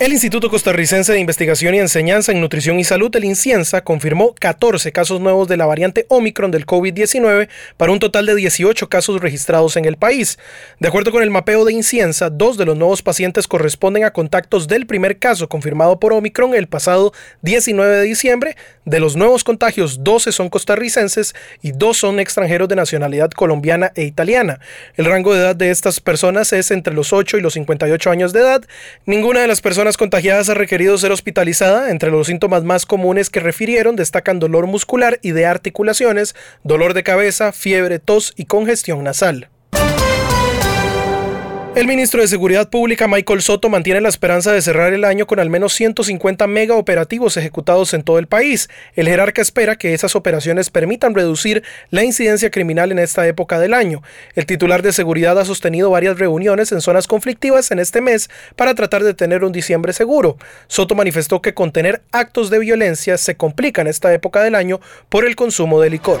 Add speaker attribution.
Speaker 1: El Instituto Costarricense de Investigación y Enseñanza en Nutrición y Salud, el INCIENSA, confirmó 14 casos nuevos de la variante Omicron del COVID-19 para un total de 18 casos registrados en el país. De acuerdo con el mapeo de INCIENSA, dos de los nuevos pacientes corresponden a contactos del primer caso confirmado por Omicron el pasado 19 de diciembre. De los nuevos contagios, 12 son costarricenses y dos son extranjeros de nacionalidad colombiana e italiana. El rango de edad de estas personas es entre los 8 y los 58 años de edad. Ninguna de las personas contagiadas ha requerido ser hospitalizada. Entre los síntomas más comunes que refirieron destacan dolor muscular y de articulaciones, dolor de cabeza, fiebre, tos y congestión nasal. El ministro de Seguridad Pública, Michael Soto, mantiene la esperanza de cerrar el año con al menos 150 mega operativos ejecutados en todo el país. El jerarca espera que esas operaciones permitan reducir la incidencia criminal en esta época del año. El titular de seguridad ha sostenido varias reuniones en zonas conflictivas en este mes para tratar de tener un diciembre seguro. Soto manifestó que contener actos de violencia se complica en esta época del año por el consumo de licor.